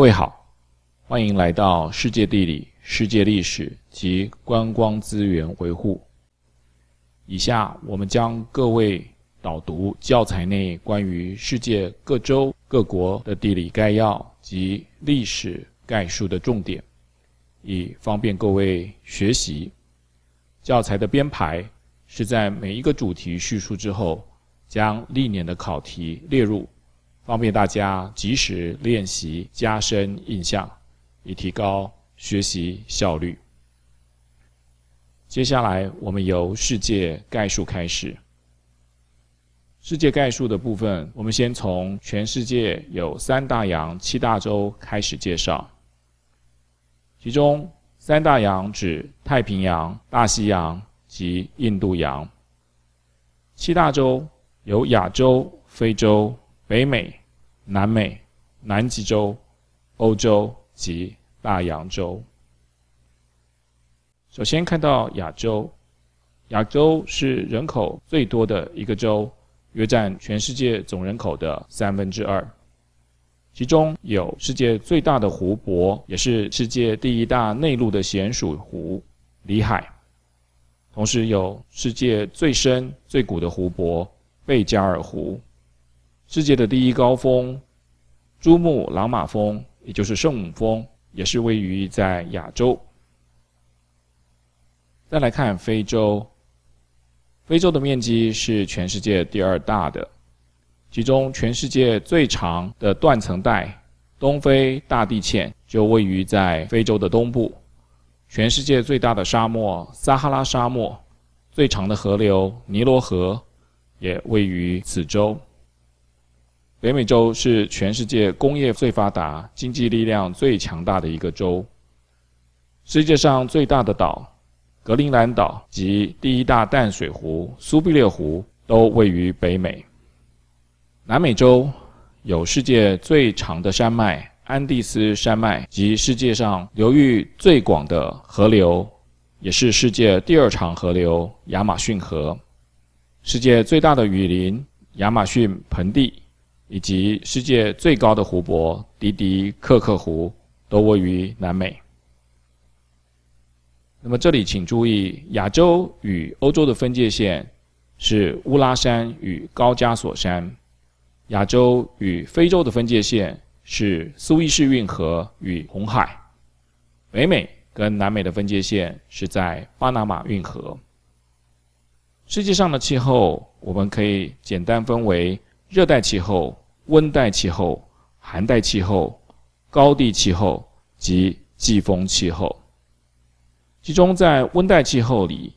各位好，欢迎来到世界地理、世界历史及观光资源维护。以下我们将各位导读教材内关于世界各州各国的地理概要及历史概述的重点，以方便各位学习。教材的编排是在每一个主题叙述之后，将历年的考题列入。方便大家及时练习，加深印象，以提高学习效率。接下来，我们由世界概述开始。世界概述的部分，我们先从全世界有三大洋、七大洲开始介绍。其中，三大洋指太平洋、大西洋及印度洋；七大洲有亚洲、非洲、北美。南美、南极洲、欧洲及大洋洲。首先看到亚洲，亚洲是人口最多的一个洲，约占全世界总人口的三分之二。其中有世界最大的湖泊，也是世界第一大内陆的咸水湖——里海。同时有世界最深、最古的湖泊——贝加尔湖。世界的第一高峰珠穆朗玛峰，也就是圣母峰，也是位于在亚洲。再来看非洲，非洲的面积是全世界第二大的，其中全世界最长的断层带东非大地堑就位于在非洲的东部。全世界最大的沙漠撒哈拉沙漠，最长的河流尼罗河也位于此洲。北美洲是全世界工业最发达、经济力量最强大的一个州。世界上最大的岛格陵兰岛及第一大淡水湖苏必略湖都位于北美。南美洲有世界最长的山脉安第斯山脉及世界上流域最广的河流，也是世界第二长河流亚马逊河。世界最大的雨林亚马逊盆地。以及世界最高的湖泊迪迪克克湖都位于南美。那么这里请注意，亚洲与欧洲的分界线是乌拉山与高加索山；亚洲与非洲的分界线是苏伊士运河与红海；北美跟南美的分界线是在巴拿马运河。世界上的气候，我们可以简单分为热带气候。温带气候、寒带气候、高地气候及季风气候。其中，在温带气候里，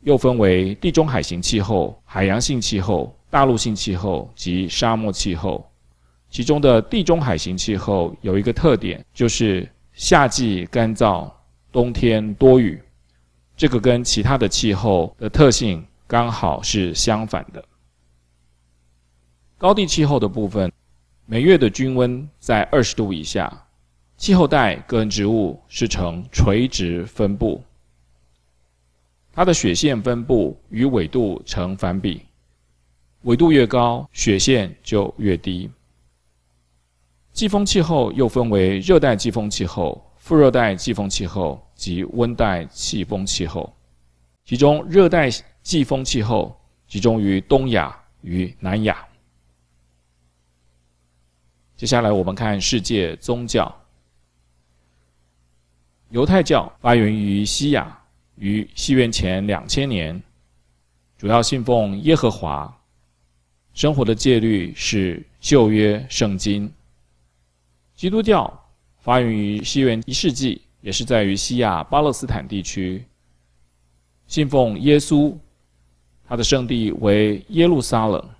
又分为地中海型气候、海洋性气候、大陆性气候及沙漠气候。其中的地中海型气候有一个特点，就是夏季干燥，冬天多雨。这个跟其他的气候的特性刚好是相反的。高地气候的部分，每月的均温在二十度以下，气候带跟植物是呈垂直分布，它的雪线分布与纬度成反比，纬度越高，雪线就越低。季风气候又分为热带季风气候、副热带季风气候及温带季风气候，其中热带季风气候集中于东亚与南亚。接下来我们看世界宗教。犹太教发源于西亚，于西元前两千年，主要信奉耶和华，生活的戒律是旧约圣经。基督教发源于西元一世纪，也是在于西亚巴勒斯坦地区，信奉耶稣，他的圣地为耶路撒冷，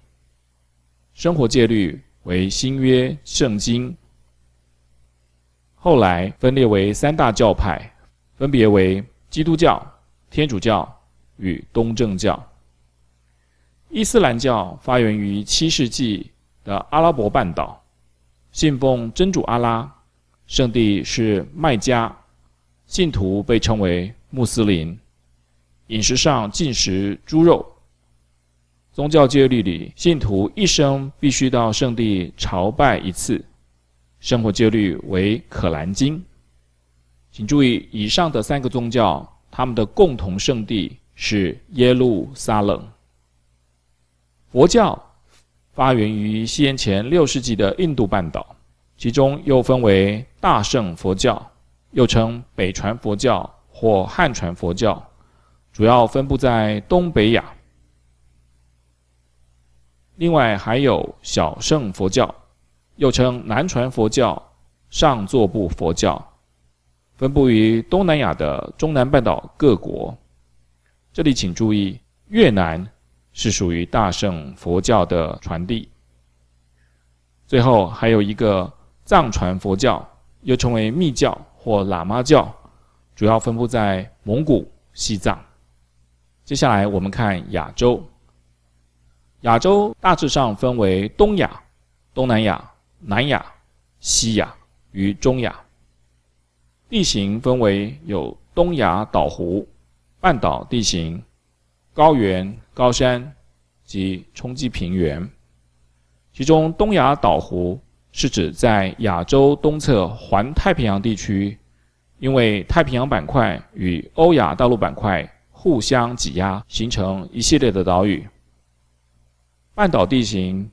生活戒律。为新约圣经，后来分裂为三大教派，分别为基督教、天主教与东正教。伊斯兰教发源于七世纪的阿拉伯半岛，信奉真主阿拉，圣地是麦加，信徒被称为穆斯林，饮食上禁食猪肉。宗教戒律里，信徒一生必须到圣地朝拜一次，生活戒律为《可兰经》。请注意，以上的三个宗教，他们的共同圣地是耶路撒冷。佛教发源于西元前六世纪的印度半岛，其中又分为大乘佛教，又称北传佛教或汉传佛教，主要分布在东北亚。另外还有小乘佛教，又称南传佛教、上座部佛教，分布于东南亚的中南半岛各国。这里请注意，越南。是属于大乘佛教的传递。最后还有一个藏传佛教，又称为密教或喇嘛教，主要分布在蒙古、西藏。接下来我们看亚洲。亚洲大致上分为东亚、东南亚、南亚、西亚与中亚。地形分为有东亚岛弧、半岛地形。高原、高山及冲积平原，其中东亚岛弧是指在亚洲东侧环太平洋地区，因为太平洋板块与欧亚大陆板块互相挤压，形成一系列的岛屿。半岛地形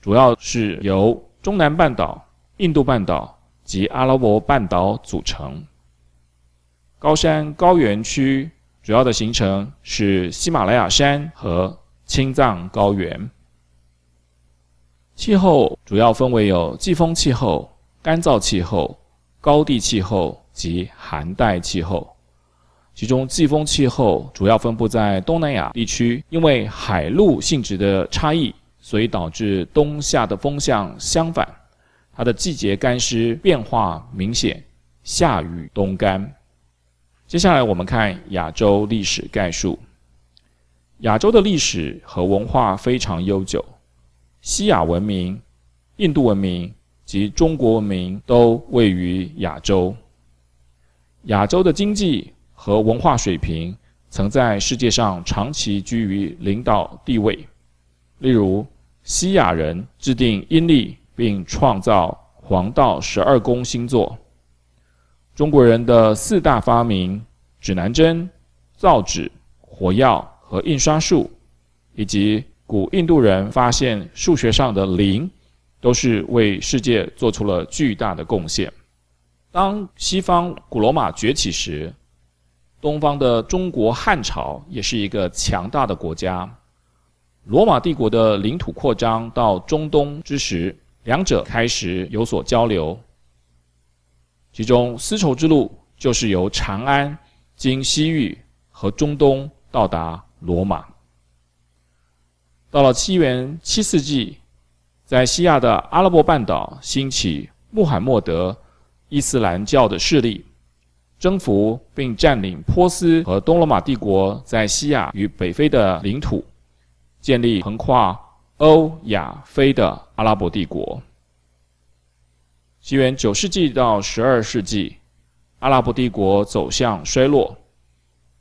主要是由中南半岛、印度半岛及阿拉伯半岛组成。高山高原区。主要的形成是喜马拉雅山和青藏高原。气候主要分为有季风气候、干燥气候、高地气候及寒带气候。其中季风气候主要分布在东南亚地区，因为海陆性质的差异，所以导致冬夏的风向相反，它的季节干湿变化明显，夏雨冬干。接下来我们看亚洲历史概述。亚洲的历史和文化非常悠久，西亚文明、印度文明及中国文明都位于亚洲。亚洲的经济和文化水平曾在世界上长期居于领导地位。例如，西亚人制定阴历并创造黄道十二宫星座。中国人的四大发明——指南针、造纸、火药和印刷术，以及古印度人发现数学上的零，都是为世界做出了巨大的贡献。当西方古罗马崛起时，东方的中国汉朝也是一个强大的国家。罗马帝国的领土扩张到中东之时，两者开始有所交流。其中，丝绸之路就是由长安经西域和中东到达罗马。到了七元七世纪，在西亚的阿拉伯半岛兴起穆罕默德伊斯兰教的势力，征服并占领波斯和东罗马帝国在西亚与北非的领土，建立横跨欧亚非的阿拉伯帝国。西元九世纪到十二世纪，阿拉伯帝国走向衰落，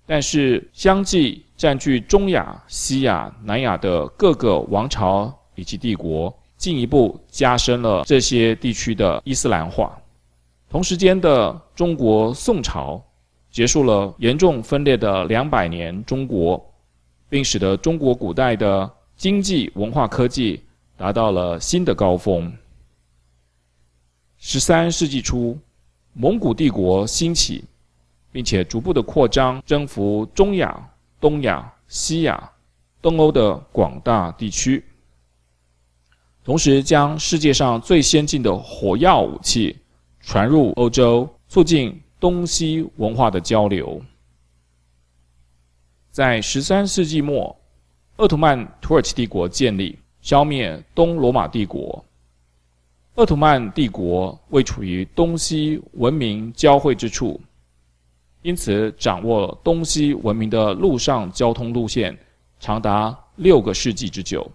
但是相继占据中亚、西亚、南亚的各个王朝以及帝国，进一步加深了这些地区的伊斯兰化。同时间的中国宋朝结束了严重分裂的两百年中国，并使得中国古代的经济、文化、科技达到了新的高峰。十三世纪初，蒙古帝国兴起，并且逐步的扩张，征服中亚、东亚、西亚、东欧的广大地区，同时将世界上最先进的火药武器传入欧洲，促进东西文化的交流。在十三世纪末，鄂图曼土耳其帝国建立，消灭东罗马帝国。鄂图曼帝国位处于东西文明交汇之处，因此掌握东西文明的陆上交通路线，长达六个世纪之久，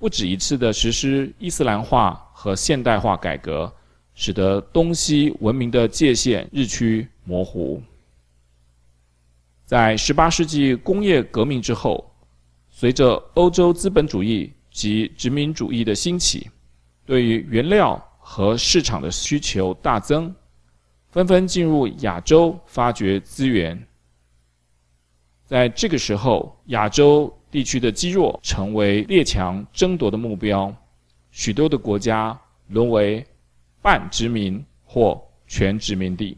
不止一次的实施伊斯兰化和现代化改革，使得东西文明的界限日趋模糊。在十八世纪工业革命之后，随着欧洲资本主义及殖民主义的兴起。对于原料和市场的需求大增，纷纷进入亚洲发掘资源。在这个时候，亚洲地区的积弱成为列强争夺的目标，许多的国家沦为半殖民或全殖民地。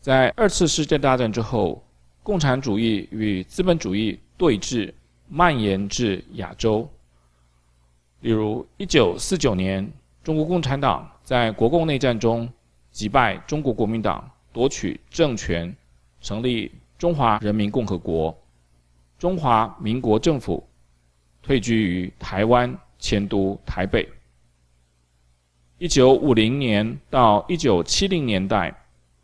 在二次世界大战之后，共产主义与资本主义对峙蔓延至亚洲。例如，一九四九年，中国共产党在国共内战中击败中国国民党，夺取政权，成立中华人民共和国。中华民国政府退居于台湾，迁都台北。一九五零年到一九七零年代，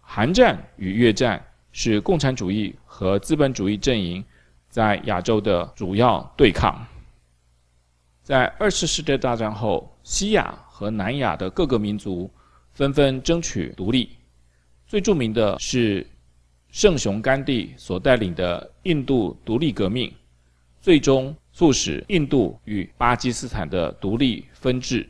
韩战与越战是共产主义和资本主义阵营在亚洲的主要对抗。在二次世界大战后，西亚和南亚的各个民族纷纷争取独立。最著名的是圣雄甘地所带领的印度独立革命，最终促使印度与巴基斯坦的独立分治。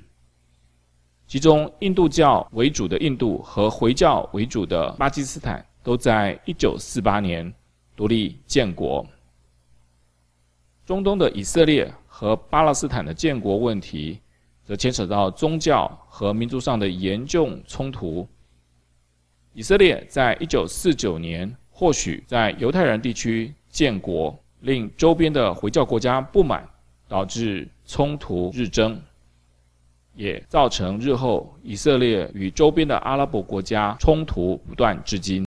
其中，印度教为主的印度和回教为主的巴基斯坦都在1948年独立建国。中东的以色列。和巴勒斯坦的建国问题，则牵扯到宗教和民族上的严重冲突。以色列在一九四九年或许在犹太人地区建国，令周边的回教国家不满，导致冲突日增，也造成日后以色列与周边的阿拉伯国家冲突不断至今。